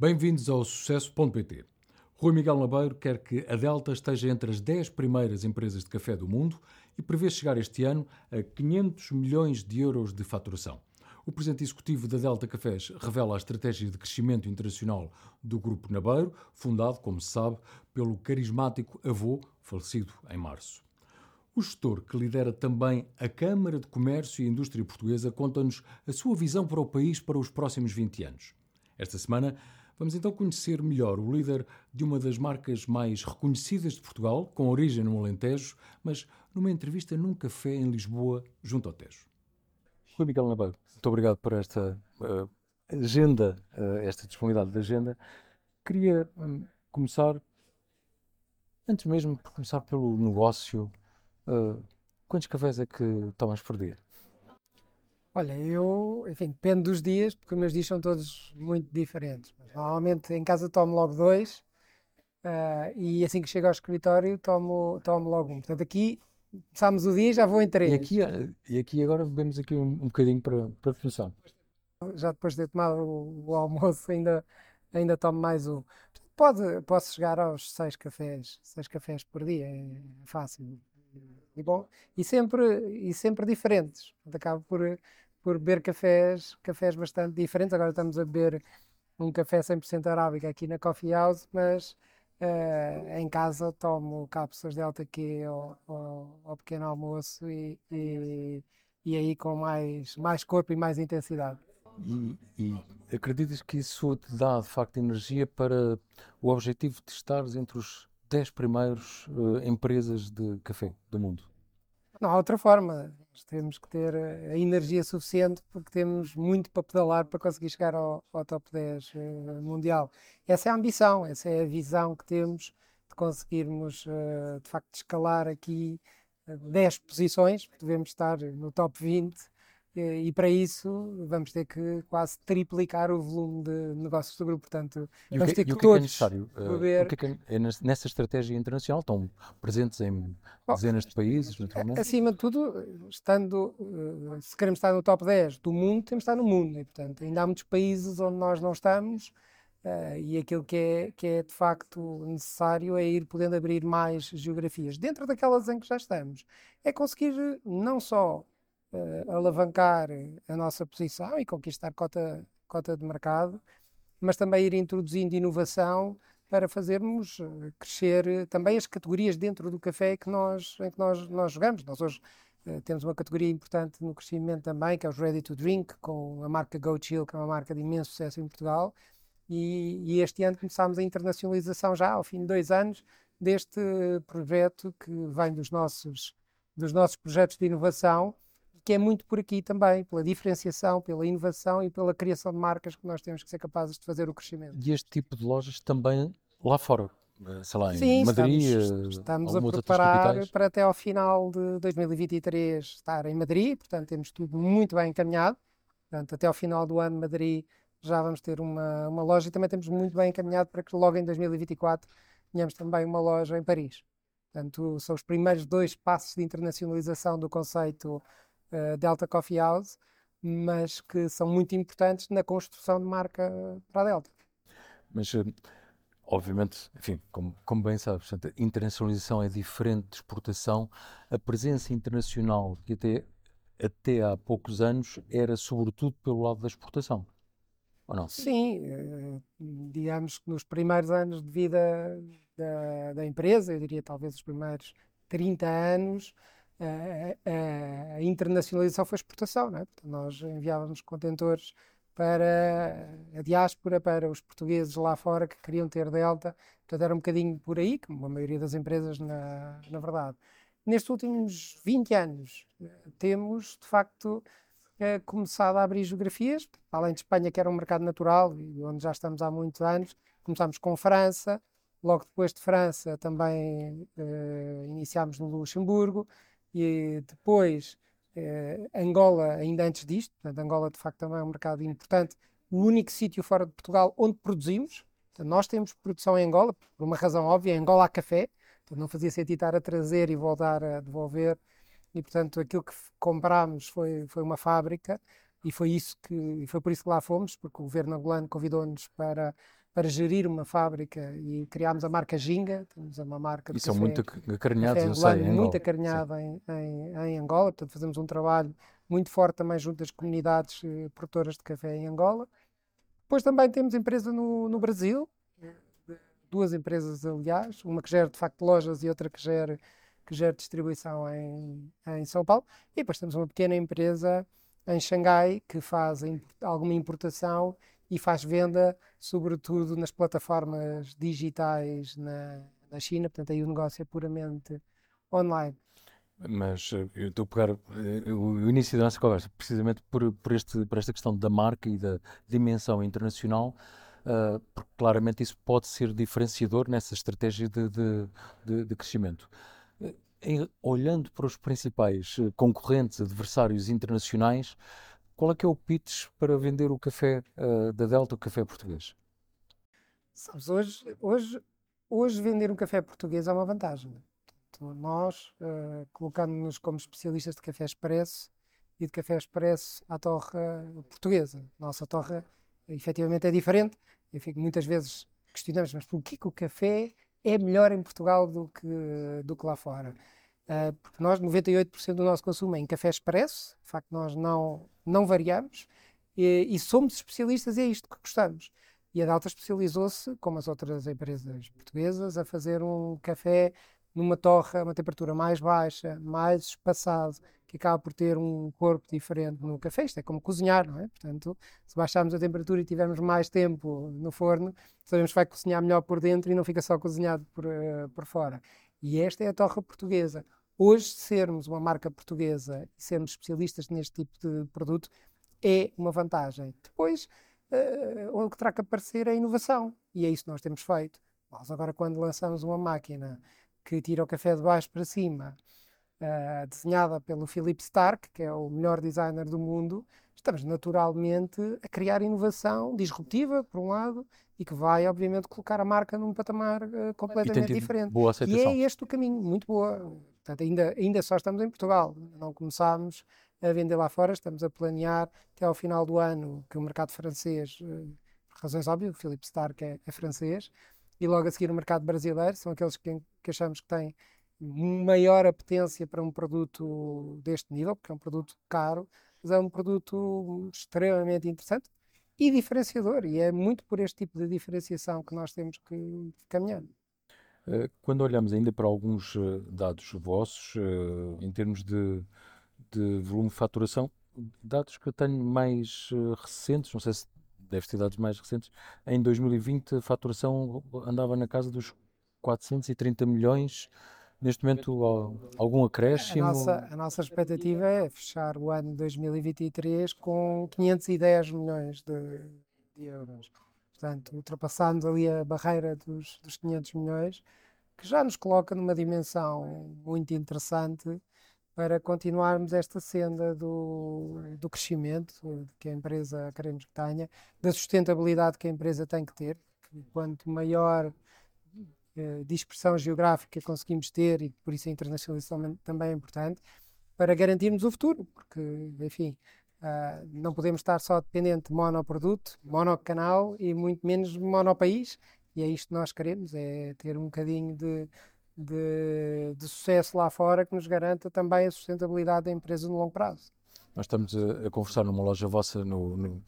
Bem-vindos ao Sucesso.pt. Rui Miguel Labeiro quer que a Delta esteja entre as 10 primeiras empresas de café do mundo e prevê chegar este ano a 500 milhões de euros de faturação. O presidente executivo da Delta Cafés revela a estratégia de crescimento internacional do Grupo Nabeiro, fundado, como se sabe, pelo carismático avô, falecido em março. O gestor, que lidera também a Câmara de Comércio e Indústria Portuguesa, conta-nos a sua visão para o país para os próximos 20 anos. Esta semana, vamos então conhecer melhor o líder de uma das marcas mais reconhecidas de Portugal, com origem no Alentejo, mas numa entrevista num café em Lisboa, junto ao Tejo. Rui Miguel Nabeiro, muito obrigado por esta uh, agenda, uh, esta disponibilidade de agenda. Queria um, começar, antes mesmo por começar pelo negócio, uh, quantos cafés é que tomas por dia? Olha, eu, enfim, depende dos dias, porque os meus dias são todos muito diferentes. Mas, normalmente em casa tomo logo dois e assim que chego ao escritório tomo, tomo logo um. Portanto, aqui Começámos o dia e já vou em três. E aqui, eh, e aqui agora bebemos aqui um, um bocadinho para, para começar. Já depois de ter tomado o, o, almoço ainda, ainda tomo mais um. Pode, posso chegar aos seis cafés, seis cafés por dia, é fácil. E bom, e sempre, e sempre diferentes. Acabo por, por beber cafés, cafés bastante diferentes. Agora estamos a beber um café 100% arábica aqui na Coffee House, mas Uh, em casa tomo cápsulas de alta Q ao, ao, ao pequeno almoço e, e, e, aí com mais, mais corpo e mais intensidade. E, e acreditas que isso te dá de facto energia para o objetivo de estares entre os 10 primeiros uh, empresas de café do mundo? Não há outra forma. Nós temos que ter a energia suficiente porque temos muito para pedalar para conseguir chegar ao, ao top 10 uh, eh, mundial. Essa é a ambição, essa é a visão que temos de conseguirmos, uh, de facto, escalar aqui uh, eh, 10 posições. Devemos estar no top 20 e para isso vamos ter que quase triplicar o volume de negócios do grupo. Portanto, e vamos que, ter que, que, é necessário? Beber... O que é, que é nessa estratégia internacional? Estão presentes em dezenas de países, naturalmente? Acima de tudo, estando, eh, se queremos estar no top 10 do mundo, temos de estar no mundo. E, portanto, ainda há muitos países onde nós não estamos. E aquilo que é, que é de facto necessário é ir podendo abrir mais geografias dentro daquelas em que já estamos. É conseguir não só uh, alavancar a nossa posição e conquistar cota, cota de mercado, mas também ir introduzindo inovação para fazermos eh, crescer também as categorias dentro do café que nós, em que nós, nós jogamos. Nós hoje uh, temos uma categoria importante no crescimento também, que é os Ready to Drink, com a marca Go Chill, que é uma marca de imenso sucesso em Portugal. E, e este ano começámos a internacionalização já, ao fim de dois anos, deste projeto que vem dos nossos, dos nossos projetos de inovação que é muito por aqui também, pela diferenciação, pela inovação e pela criação de marcas que nós temos que ser capazes de fazer o crescimento. E este tipo de lojas também lá fora, eh, sei lá, em Sim, Madrid, estamos, eh, estamos a preparar para até ao final de 2023 estar em Madrid, portanto temos tudo muito bem encaminhado, portanto até ao final do ano Madrid já vamos ter uma, uma loja e também temos muito bem encaminhado para que logo em 2024 tenhamos também uma loja em Paris. Portanto, são os primeiros dois passos de internacionalização do conceito uh, Delta Coffee House, mas que são muito importantes na construção de marca para a Delta. Mas, eh, obviamente, enfim, como, como bem sabes, a internacionalização é diferente de exportação. A presença internacional, que até, até há poucos anos era sobretudo pelo lado da exportação. Ou não? Sim, eh, digamos que nos primeiros anos de vida da, da empresa, eu diria talvez os primeiros 30 anos, a, a, internacionalização foi exportação. Não é? Portanto, nós enviávamos contentores para a diáspora, para os portugueses lá fora que queriam ter Delta. Portanto, era um bocadinho por aí, como a maioria das empresas, na, na verdade. Nestes últimos 20 anos, temos, de facto, eh, começado a abrir geografias, além de Espanha, que era um mercado natural, onde já estamos há muitos anos, começámos com França, logo depois de França também eh, iniciámos no Luxemburgo, e depois eh, Angola, ainda antes disto, portanto, Angola de facto também é um mercado importante, o único sítio fora de Portugal onde produzimos. Portanto, nós temos produção em Angola, por uma razão óbvia, em Angola há café, portanto, não fazia sentido estar a trazer e voltar a devolver, e portanto aquilo que comprámos foi, foi uma fábrica. e foi isso que foi por isso que lá fomos, porque o governo angolano convidou-nos para para gerir uma fábrica e criámos a marca Ginga, temos uma marca de e são muito acarinhados, eu sei, em muito acarinhada em, em, em Angola, portanto fazemos um trabalho muito forte também junto das comunidades eh, produtoras de café em Angola. Depois também temos empresa no, no Brasil, duas empresas aliás, uma que gera de facto lojas e outra que gera, que gera distribuição em, em São Paulo. E depois temos uma pequena empresa em Xangai que faz alguma importação e faz venda, sobretudo nas plataformas digitais na, na China, portanto aí o negócio é puramente online. Mas eh, eu estou a pegar eh, o início da nossa conversa precisamente por, por, este, por esta questão da marca e da dimensão internacional, ah, porque claramente isso pode ser diferenciador nessa estratégia de, de, de- de crescimento. Em- olhando para os principais concorrentes, adversários internacionais, qual é que é o pitch para vender o café ah, da Delta, o café português? Sabes, hoje, hoje, hoje vender um café português é uma vantagem. Portanto, nós uh, colocamos-nos como especialistas de café expresso e de café expresso à torra portuguesa. Nossa torra, efetivamente, é diferente. Muitas vezes questionamos, mas porquê que o café é melhor em Portugal do que, do que lá fora? Uh, porque nós, 98% do nosso consumo é em café expresso, de facto, nós não, não variamos e, e somos especialistas e é isto que gostamos. E a Dalta especializou-se, como as outras empresas portuguesas, a fazer um café numa torra, uma temperatura mais baixa, mais espaçado, que acaba por ter um corpo diferente no café. Isto é como cozinhar, não é? Portanto, se baixarmos a temperatura e tivermos mais tempo no forno, sabemos que vai cozinhar melhor por dentro e não fica só cozinhado por, uh, por fora. E esta é a torra portuguesa. Hoje, sermos uma marca portuguesa e sermos especialistas neste tipo de produto é uma vantagem. Depois, uh, o que terá que aparecer é a inovação. E é isso que nós temos feito. Nós agora, quando lançamos uma máquina que tira o café de baixo para cima, uh, desenhada pelo Philip Stark, que é o melhor designer do mundo, estamos naturalmente a criar inovação disruptiva, por um lado, e que vai, obviamente, colocar a marca num patamar uh, completamente diferente. Boa e é este o caminho, muito boa. Portanto, ainda, ainda só estamos em Portugal, não começámos a vender lá fora, estamos a planear até ao final do ano que o mercado francês, por razões óbvias, o Philip Stark é, é francês, e logo a seguir o mercado brasileiro, são aqueles que, que achamos que têm maior apetência para um produto deste nível, porque é um produto caro, mas é um produto extremamente interessante e diferenciador, e é muito por este tipo de diferenciação que nós temos que caminhar. Quando olhamos ainda para alguns dados vossos, em termos de, de volume de faturação, dados que eu tenho mais recentes, não sei se deve ter dados mais recentes, em 2020 a faturação andava na casa dos 430 milhões, neste momento algum acréscimo? A nossa, a nossa expectativa é fechar o ano 2023 com 510 milhões de, de euros. Portanto, ultrapassando ali a barreira dos, dos 500 milhões, que já nos coloca numa dimensão muito interessante para continuarmos esta senda do, do crescimento que a empresa queremos que tenha, da sustentabilidade que a empresa tem que ter. Quanto maior eh, dispersão geográfica conseguimos ter, e por isso a internacionalização também é importante, para garantirmos o futuro, porque, enfim, uh, não podemos estar só dependente de monoproduto, monocanal e muito menos monopaís, e é isto que nós queremos, é ter um bocadinho de, de, de, sucesso lá fora que nos garanta também a sustentabilidade da empresa no longo prazo. Nós estamos a, a conversar numa loja vossa no, no,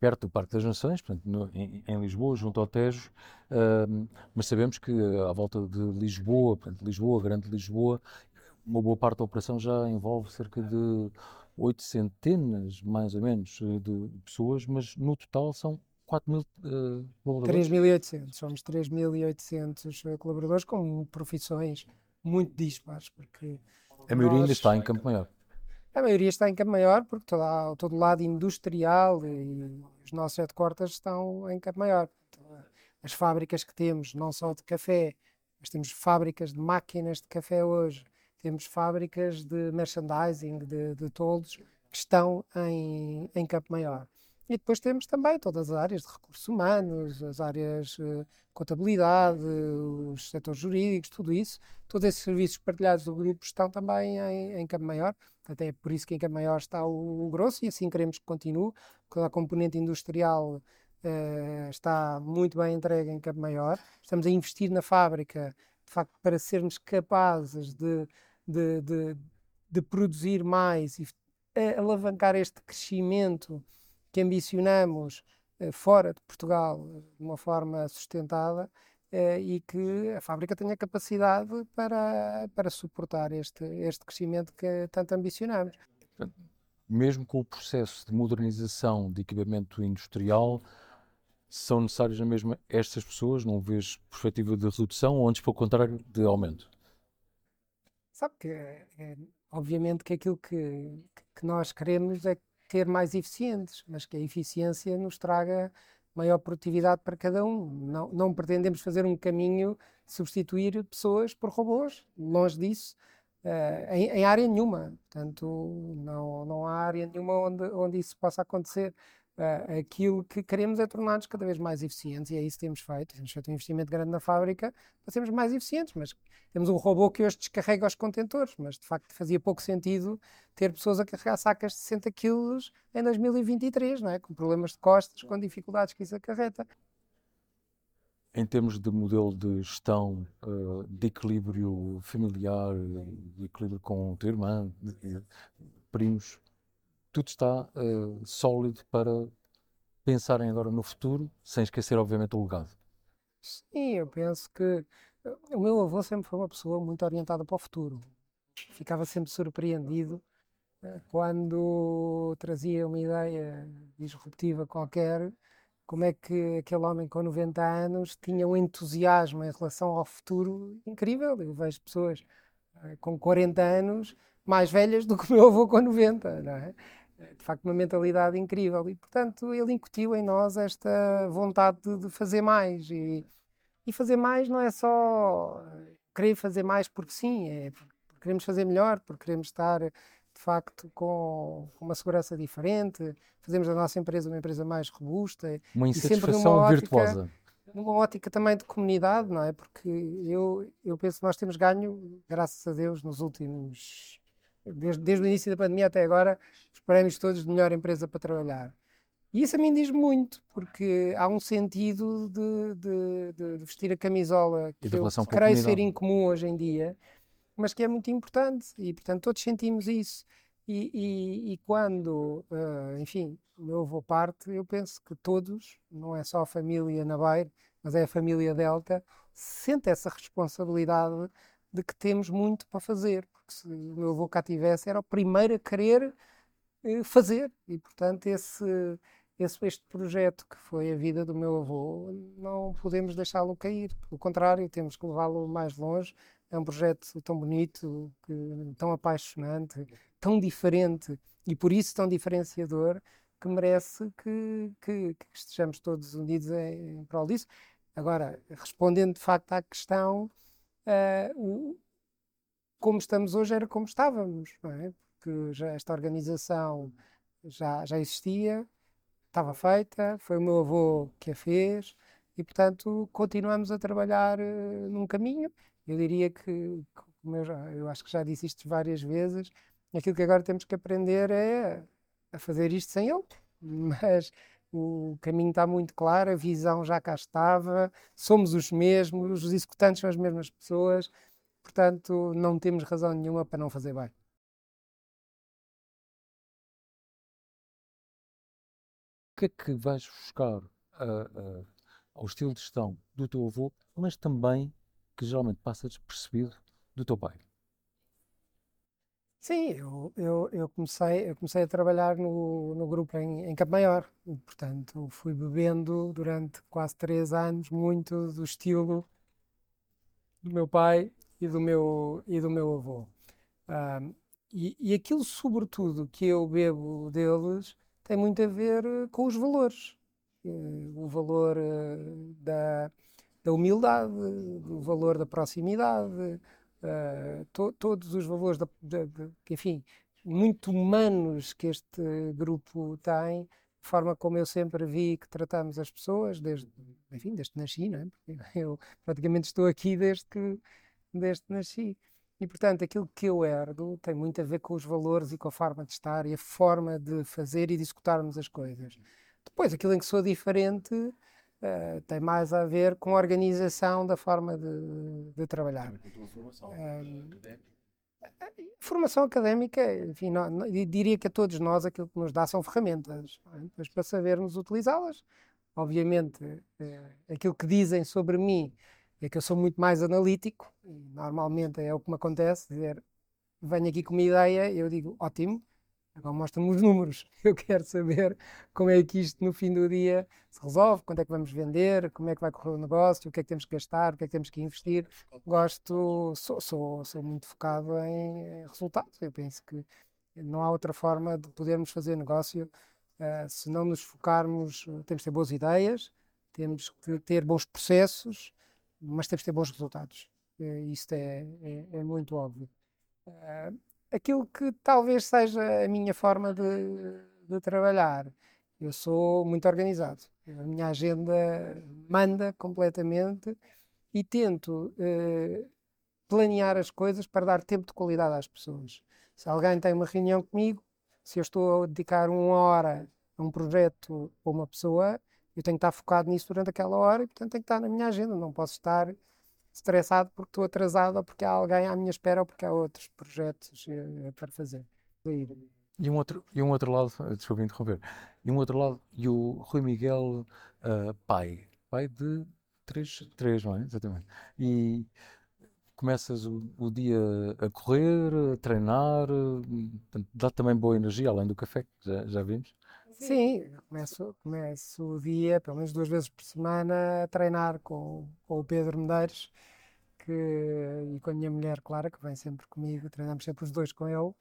perto do Parque das Nações, portanto, no, em, em, Lisboa, junto ao Tejo, uh, mas sabemos que à volta de Lisboa, portanto, Lisboa, Grande Lisboa, uma boa parte da operação já envolve cerca de oito centenas, mais ou menos, de pessoas, mas no total são 4 mil uh, colaboradores? 3.800, somos 3.800 colaboradores com profissões muito dispares, porque... A maioria nós, ainda está em Campo Maior. A maioria está em Campo Maior, porque toda, todo o lado industrial e os nossos headquarters estão em Campo Maior. As fábricas que temos, não só de café, mas temos fábricas de máquinas de café hoje, temos fábricas de merchandising, de, de toldos, que estão em, em Campo Maior. E depois temos também todas as áreas de recursos humanos, as áreas de contabilidade, os setores jurídicos, tudo isso. Todos esses serviços partilhados do grupo estão também em, em Campo Maior. Até é por isso que em Campo Maior está o, grosso e assim queremos que continue. Toda a componente industrial uh, está muito bem entregue em Campo Maior. Estamos a investir na fábrica, de facto, para sermos capazes de, de, de, de produzir mais e alavancar este crescimento que ambicionamos eh, fora de Portugal de uma forma sustentada eh, e que a fábrica tenha capacidade para, para suportar este, este crescimento que tanto ambicionamos. Mesmo com o processo de modernização de equipamento industrial, são necessárias na mesma estas pessoas? Não vês perspectiva de redução ou antes, pelo contrário, de aumento? Sabe que, é, obviamente, que aquilo que, que nós queremos é ter mais eficientes, mas que a eficiência nos traga maior produtividade para cada um. Não, não pretendemos fazer um caminho substituir pessoas por robôs, longe disso, uh, em, em, área nenhuma. Portanto, não, não há área nenhuma onde, onde isso possa acontecer. Uh, aquilo que queremos é tornar-nos cada vez mais eficientes e é isso que temos feito. Temos feito um investimento grande na fábrica para sermos mais eficientes, mas temos um robô que hoje descarrega os contentores, mas de facto fazia pouco sentido ter pessoas a carregar sacas de 60 quilos em 2023, não é? com problemas de costas, com dificuldades que isso acarreta. Em termos de modelo de gestão, uh, de equilíbrio familiar, de equilíbrio com o teu irmão, primos, tudo está uh, sólido para pensarem agora no futuro, sem esquecer, obviamente, o legado. Sim, eu penso que eh, o meu avô sempre foi uma pessoa muito orientada para o futuro. Ficava sempre surpreendido uh, quando trazia uma ideia disruptiva qualquer, como é que aquele homem com 90 anos tinha um entusiasmo em relação ao futuro incrível. Eu vejo pessoas com 40 anos mais velhas do que o meu avô com 90, não é? De facto uma mentalidade incrível e portanto ele incutiu em nós esta vontade de, de, fazer mais e, e fazer mais não é só querer fazer mais porque sim, é porque queremos fazer melhor, porque queremos estar de facto com uma segurança diferente, fazemos da nossa empresa uma empresa mais robusta uma insatisfação ótica, virtuosa numa ótica também de comunidade, não é? Porque eu, eu penso que nós temos ganho, graças a Deus, nos últimos desde, desde o início da pandemia até agora, prémios todos de melhor empresa para trabalhar. E isso a mim diz muito, porque há um sentido de, de, de vestir a camisola que eu creio ser incomum hoje em dia, mas que é muito importante e, portanto, todos sentimos isso. E, e, e quando, uh, enfim, o meu avô parte, eu penso que todos, não é só a família Nabair, mas é a família Delta, sente essa responsabilidade de que temos muito para fazer, porque se o meu avô cá tivesse, era o primeiro a querer fazer, e portanto esse, esse, este projeto que foi a vida do meu avô, não podemos deixá-lo cair, pelo contrário, temos que levá-lo mais longe, é um projeto tão bonito, que, tão apaixonante, tão diferente, e por isso tão diferenciador, que merece que, que, que estejamos todos unidos em, em prol disso. Agora, respondendo de facto à questão, uh, como estamos hoje era como estávamos, não é? Já esta organização já, já existia, estava feita, foi o meu avô que a fez e, portanto, continuamos a trabalhar uh, num caminho. Eu diria que, como eu, eu acho que já disse isto várias vezes, aquilo que agora temos que aprender é a fazer isto sem ele. Mas o caminho está muito claro, a visão já cá estava, somos os mesmos, os executantes são as mesmas pessoas, portanto não temos razão nenhuma para não fazer bem. Que é que vais buscar uh, uh, ao estilo de gestão do teu avô, mas também que geralmente passa despercebido do teu pai? Sim, eu, eu, eu, comecei, eu comecei a trabalhar no, no grupo em, em Campo Maior, portanto fui bebendo durante quase três anos muito do estilo do meu pai e do meu, e do meu avô. Um, e, e aquilo, sobretudo, que eu bebo deles tem muito a ver com os valores. O valor eh, da, da humildade, o valor da proximidade, uh, to, todos os valores, de, de, de, enfim, muito humanos que este grupo tem, a forma como eu sempre vi que tratamos as pessoas, desde, enfim, desde que nasci, não é? Porque eu praticamente estou aqui desde que, desde que nasci. E, portanto, aquilo que eu herdo tem muito a ver com os valores e com a forma de estar e a forma de fazer e de executarmos as coisas. Depois, aquilo em que sou diferente uh, tem mais a ver com a organização da forma de, de trabalhar. Formação académica, enfim, não, diria que a todos nós aquilo que nos dá são ferramentas, é? mas para sabermos utilizá-las. Obviamente, é, aquilo que dizem sobre mim é que eu sou muito mais analítico, e normalmente é o que me acontece, dizer, venho aqui com uma ideia, eu digo, ótimo, agora mostra-me os números, eu quero saber como é que isto no fim do dia se resolve, quanto é que vamos vender, como é que vai correr o negócio, o que é que temos que gastar, o que é que temos que investir. Gosto, sou, sou, sou muito focado em resultados, eu penso que não há outra forma de podermos fazer negócio uh, se não nos focarmos, temos que ter boas ideias, temos que ter bons processos, mas temos que ter bons resultados. Uh, isto é, é, é muito óbvio. Uh, aquilo que talvez seja a minha forma de, de trabalhar. Eu sou muito organizado. A minha agenda manda completamente e tento uh, planear as coisas para dar tempo de qualidade às pessoas. Se alguém tem uma reunião comigo, se eu estou a dedicar uma hora a um projeto ou uma pessoa, eu tenho que estar focado nisso durante aquela hora e, portanto, tenho que estar na minha agenda. Não posso estar estressado porque estou atrasado ou porque há alguém à minha espera ou porque há outros projetos uh, para fazer. E um outro, e um outro lado, eh, desculpe interromper, e um outro lado, e o Rui Miguel, uh, pai, pai de três, três, não é? Exatamente. E começas o, o dia a correr, a treinar, dá também boa energia, além do café, já, já vimos. Sim, começo, começo o dia, pelo menos duas vezes por semana, a treinar com, com o Pedro Medeiros que, e com a minha mulher, Clara, que vem sempre comigo, treinamos sempre os dois com ele, uh,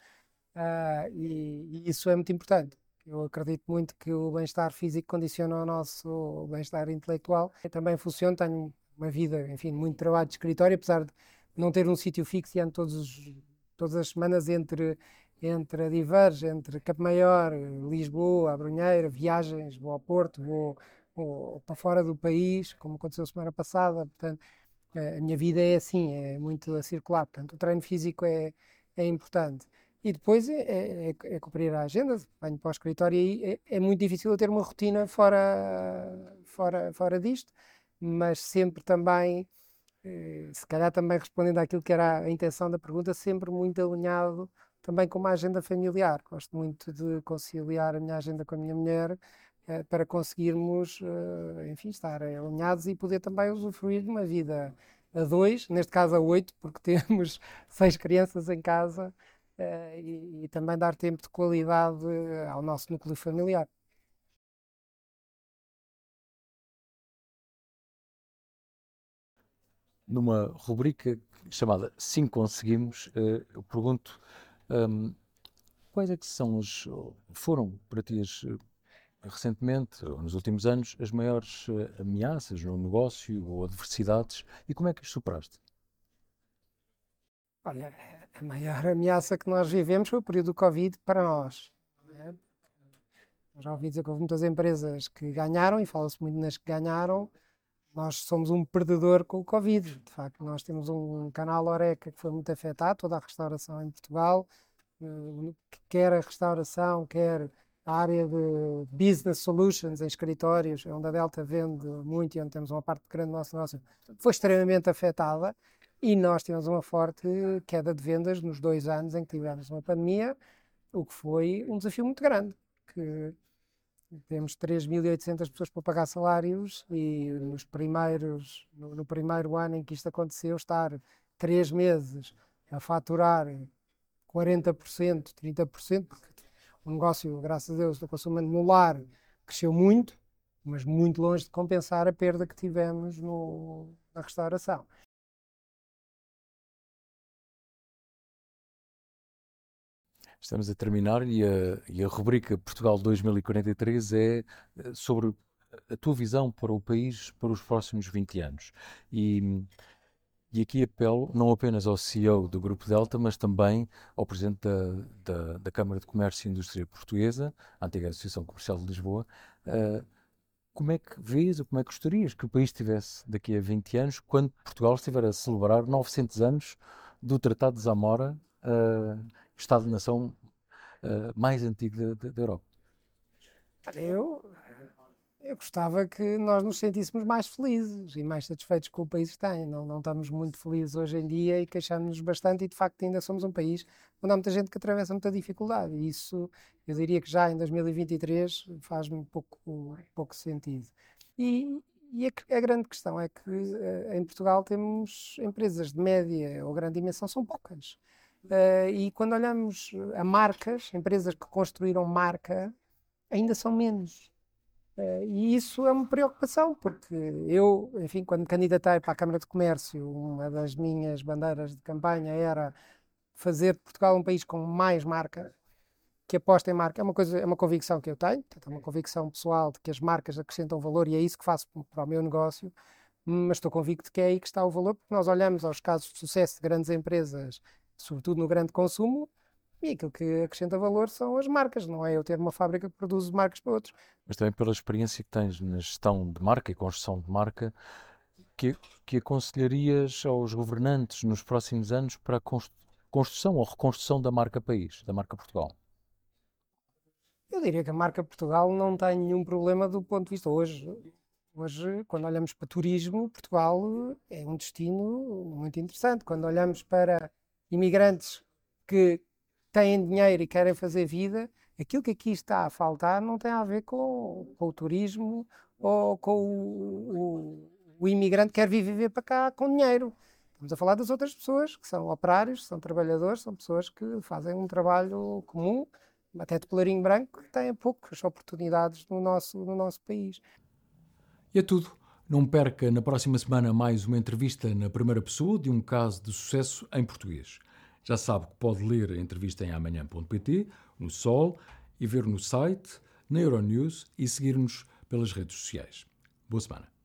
e, e, isso é muito importante. Eu acredito muito que o bem-estar físico condiciona o nosso bem-estar intelectual. Eu também funciono, tenho uma vida, enfim, muito trabalho de escritório, apesar de não ter um sítio fixo e ando todos, todas as semanas entre entre a Diverge, entre Campo Maior, Lisboa, Abrunheira, viagens, vou ao Porto, vou, vou, para fora do país, como aconteceu semana passada. Portanto, a minha vida é assim, é muito a circular. Portanto, o treino físico é, é importante. E depois é, é, é, é cumprir a agenda, venho para o escritório e é, é, muito difícil eu ter uma rotina fora, fora, fora disto, mas sempre também, eh, se calhar também respondendo àquilo que era a intenção da pergunta, sempre muito alinhado também com uma agenda familiar. Gosto muito de conciliar a minha agenda com a minha mulher eh, para conseguirmos, eh, enfim, estar alinhados e poder também usufruir de uma vida a dois, neste caso a oito, porque temos seis crianças em casa eh, e, e também dar tempo de qualidade ao nosso núcleo familiar. Numa rubrica chamada Sim Conseguimos, eu pergunto um, quais é que são os, foram para ti as, recentemente, ou nos últimos anos, as maiores uh, ameaças no negócio ou adversidades e como é que as superaste? Olha, a maior ameaça que nós vivemos foi o período do Covid para nós. É? Já ouvi dizer que houve muitas empresas que ganharam, e fala-se muito nas que ganharam, nós somos um perdedor com o Covid. De facto, nós temos um canal Oreca que foi muito afetado, toda a restauração em Portugal, eh, quer a restauração, quer a área de business solutions em escritórios, onde a Delta vende muito e onde temos uma parte grande do nosso negócio, foi extremamente afetada e nós tivemos uma forte queda de vendas nos dois anos em que tivemos uma pandemia, o que foi um desafio muito grande, que temos 3.800 pessoas para pagar salários e nos primeiros, no, no, primeiro ano em que isto aconteceu, estar três meses a faturar 40%, 30%, porque o negócio, graças a Deus, do consumidor no lar cresceu muito, mas muito longe de compensar a perda que tivemos no, na restauração. Estamos a terminar e a, e a rubrica Portugal 2043 é eh, sobre a tua visão para o país para os próximos 20 anos. E E aqui apelo não apenas ao CEO do Grupo Delta, mas também ao Presidente da, da, da Câmara de Comércio e Indústria Portuguesa, a antiga Associação Comercial de Lisboa. Uh, como é que vês ou como é que gostarias que o país estivesse daqui a 20 anos, quando Portugal estiver a celebrar 900 anos do Tratado de Zamora, uh, Estado-nação uh, mais antigo da Europa? Eu eu gostava que nós nos sentíssemos mais felizes e mais satisfeitos com o país que tem. Não, não estamos muito felizes hoje em dia e queixamos-nos bastante e de facto ainda somos um país onde há muita gente que atravessa muita dificuldade e isso eu diria que já em 2023 faz-me pouco, pouco sentido. E, e a, a, grande questão é que uh, em Portugal temos empresas de média ou grande dimensão, são poucas. Uh, e quando olhamos a marcas, empresas que construíram marca, ainda são menos. Uh, e isso é uma preocupação, porque eu, enfim, quando me candidatei para a Câmara de Comércio, uma das minhas bandeiras de campanha era fazer de Portugal um país com mais marca, que aposta em marca. É uma coisa, é uma convicção que eu tenho, é uma convicção pessoal de que as marcas acrescentam valor e é isso que faço para o meu negócio. Mas estou convicto que é aí que está o valor, porque nós olhamos aos casos de sucesso de grandes empresas, sobretudo no grande consumo, e aquilo que acrescenta valor são as marcas, não é eu ter uma fábrica que produz marcas para outros. Mas também pela experiência que tens na gestão de marca e construção de marca, que, que aconselharias aos governantes nos próximos anos para a construção ou reconstrução da marca país, da marca Portugal? Eu diria que a marca Portugal não tem nenhum problema do ponto de vista hoje. Hoje, quando olhamos para turismo, Portugal é um destino muito interessante. Quando olhamos para imigrantes que têm dinheiro e querem fazer vida, aquilo que aqui está a faltar não tem a ver com, com o turismo ou com o, o, o, imigrante que quer vir viver para cá com dinheiro. Estamos a falar das outras pessoas que são operários, são trabalhadores, são pessoas que fazem um trabalho comum, até de colarinho branco, que têm poucas oportunidades no nosso, no nosso país. E é tudo. Não perca na próxima semana mais uma entrevista na primeira pessoa de um caso de sucesso em português. Já sabe que pode ler a entrevista em amanhã.pt, no Sol, e ver no site, na Euronews e seguir-nos pelas redes sociais. Boa semana.